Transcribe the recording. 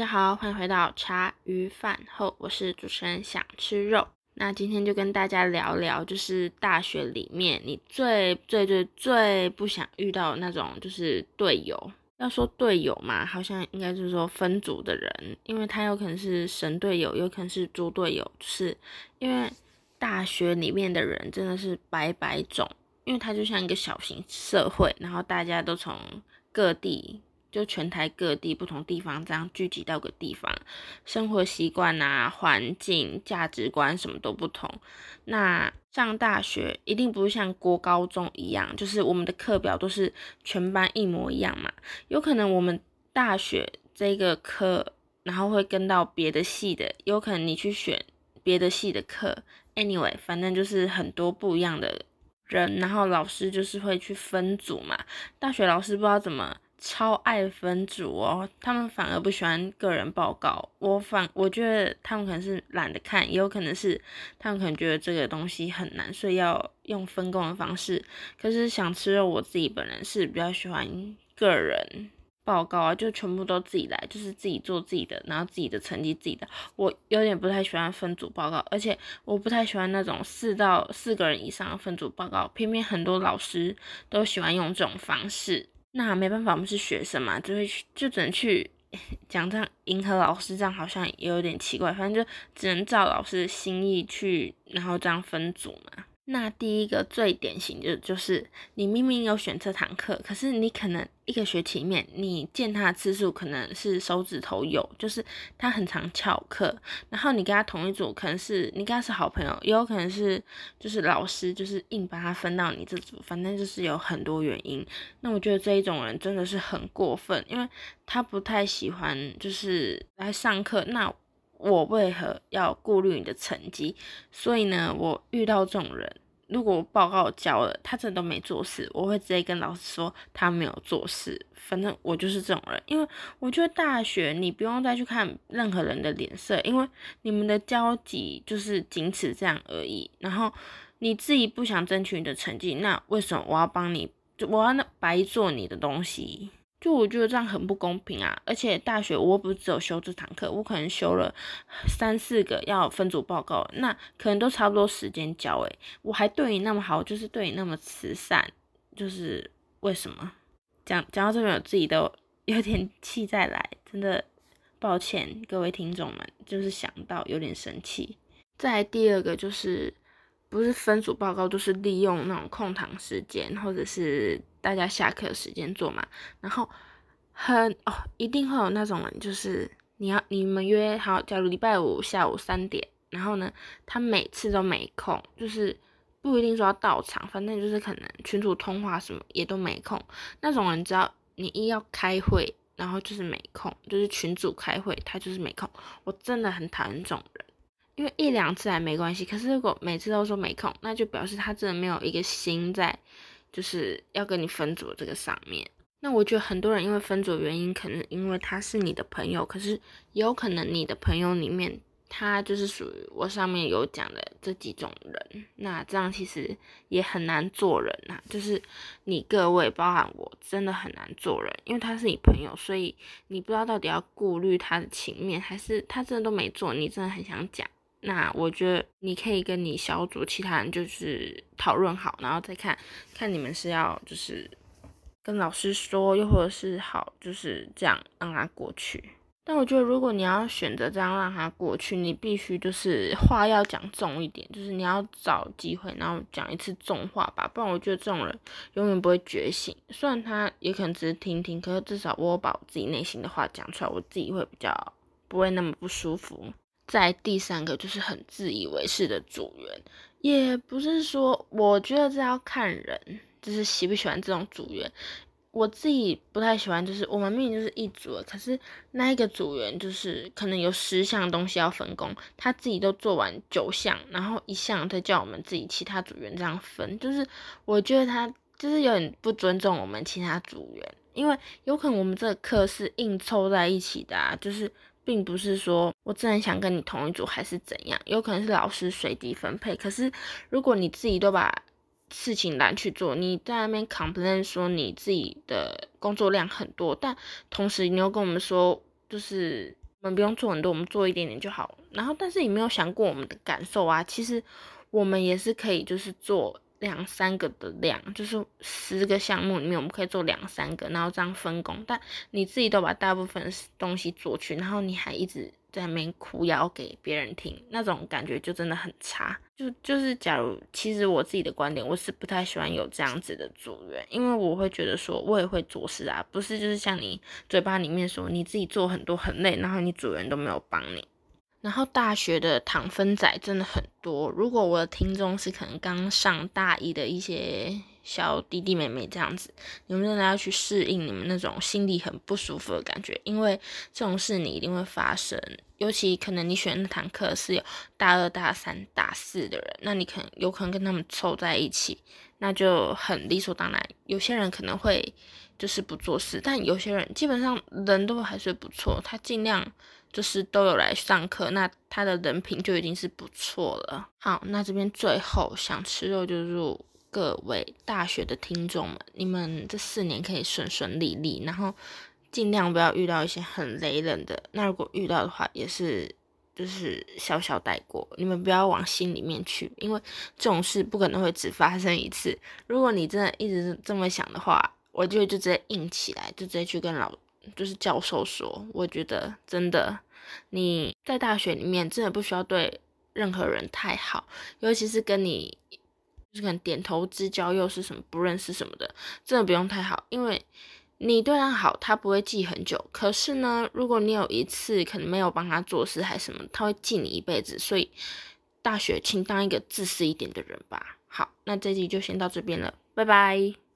大家好，欢迎回到茶余饭后，我是主持人想吃肉。那今天就跟大家聊聊，就是大学里面你最最最最不想遇到那种就是队友。要说队友嘛，好像应该就是说分组的人，因为他有可能是神队友，有可能是猪队友，是因为大学里面的人真的是百百种，因为他就像一个小型社会，然后大家都从各地。就全台各地不同地方这样聚集到个地方，生活习惯啊、环境、价值观什么都不同。那上大学一定不是像国高中一样，就是我们的课表都是全班一模一样嘛。有可能我们大学这个课，然后会跟到别的系的，有可能你去选别的系的课。Anyway，反正就是很多不一样的人，然后老师就是会去分组嘛。大学老师不知道怎么。超爱分组哦，他们反而不喜欢个人报告。我反我觉得他们可能是懒得看，也有可能是他们可能觉得这个东西很难，所以要用分工的方式。可是想吃肉，我自己本人是比较喜欢个人报告啊，就全部都自己来，就是自己做自己的，然后自己的成绩自己的。我有点不太喜欢分组报告，而且我不太喜欢那种四到四个人以上的分组报告，偏偏很多老师都喜欢用这种方式。那没办法，我们是学生嘛，就会去，就只能去讲这样迎合老师，这样好像也有点奇怪。反正就只能照老师的心意去，然后这样分组嘛。那第一个最典型的就是你明明有选这堂课，可是你可能一个学期里面你见他的次数可能是手指头有，就是他很常翘课，然后你跟他同一组，可能是你跟他是好朋友，也有可能是就是老师就是硬把他分到你这组，反正就是有很多原因。那我觉得这一种人真的是很过分，因为他不太喜欢就是来上课，那。我为何要顾虑你的成绩？所以呢，我遇到这种人，如果报告交了，他真的都没做事，我会直接跟老师说他没有做事。反正我就是这种人，因为我觉得大学你不用再去看任何人的脸色，因为你们的交集就是仅此这样而已。然后你自己不想争取你的成绩，那为什么我要帮你？我要白做你的东西？就我觉得这样很不公平啊！而且大学我不只有修这堂课，我可能修了三四个要分组报告，那可能都差不多时间交诶，我还对你那么好，就是对你那么慈善，就是为什么？讲讲到这边，我自己都有点气再来，真的抱歉各位听众们，就是想到有点生气。再第二个就是不是分组报告，都是利用那种空堂时间或者是。大家下课时间做嘛，然后很哦，一定会有那种人，就是你要你们约好，假如礼拜五下午三点，然后呢，他每次都没空，就是不一定说要到场，反正就是可能群主通话什么也都没空。那种人只要你一要开会，然后就是没空，就是群主开会他就是没空。我真的很讨厌这种人，因为一两次还没关系，可是如果每次都说没空，那就表示他真的没有一个心在。就是要跟你分组这个上面，那我觉得很多人因为分组原因，可能因为他是你的朋友，可是有可能你的朋友里面他就是属于我上面有讲的这几种人，那这样其实也很难做人呐。就是你各位包含我真的很难做人，因为他是你朋友，所以你不知道到底要顾虑他的情面，还是他真的都没做，你真的很想讲。那我觉得你可以跟你小组其他人就是讨论好，然后再看看你们是要就是跟老师说，又或者是好就是这样让他过去。但我觉得如果你要选择这样让他过去，你必须就是话要讲重一点，就是你要找机会，然后讲一次重话吧，不然我觉得这种人永远不会觉醒。虽然他也可能只是听听，可是至少我把我自己内心的话讲出来，我自己会比较不会那么不舒服。在第三个就是很自以为是的组员，也不是说我觉得这要看人，就是喜不喜欢这种组员。我自己不太喜欢，就是我们明明就是一组，可是那一个组员就是可能有十项东西要分工，他自己都做完九项，然后一项再叫我们自己其他组员这样分，就是我觉得他就是有点不尊重我们其他组员，因为有可能我们这个课是硬凑在一起的啊，就是。并不是说我真的想跟你同一组，还是怎样？有可能是老师随机分配。可是如果你自己都把事情揽去做，你在那边 complain 说你自己的工作量很多，但同时你又跟我们说，就是我们不用做很多，我们做一点点就好。然后，但是你没有想过我们的感受啊，其实我们也是可以，就是做。两三个的量，就是十个项目里面，我们可以做两三个，然后这样分工。但你自己都把大部分东西做去，然后你还一直在那边哭要给别人听，那种感觉就真的很差。就就是，假如其实我自己的观点，我是不太喜欢有这样子的组员，因为我会觉得说，我也会做事啊，不是就是像你嘴巴里面说你自己做很多很累，然后你组员都没有帮你。然后大学的糖分仔真的很多。如果我的听众是可能刚上大一的一些小弟弟妹妹这样子，你们真的要去适应你们那种心里很不舒服的感觉，因为这种事你一定会发生。尤其可能你选那堂课是有大二、大三、大四的人，那你可能有可能跟他们凑在一起，那就很理所当然。有些人可能会就是不做事，但有些人基本上人都还是不错，他尽量。就是都有来上课，那他的人品就已经是不错了。好，那这边最后想吃肉，就祝各位大学的听众们，你们这四年可以顺顺利利，然后尽量不要遇到一些很雷人的。那如果遇到的话，也是就是小小带过，你们不要往心里面去，因为这种事不可能会只发生一次。如果你真的一直这么想的话，我就就直接硬起来，就直接去跟老。就是教授说，我觉得真的你在大学里面真的不需要对任何人太好，尤其是跟你就是可能点头之交又是什么不认识什么的，真的不用太好，因为你对他好，他不会记很久。可是呢，如果你有一次可能没有帮他做事还什么，他会记你一辈子。所以大学请当一个自私一点的人吧。好，那这集就先到这边了，拜拜。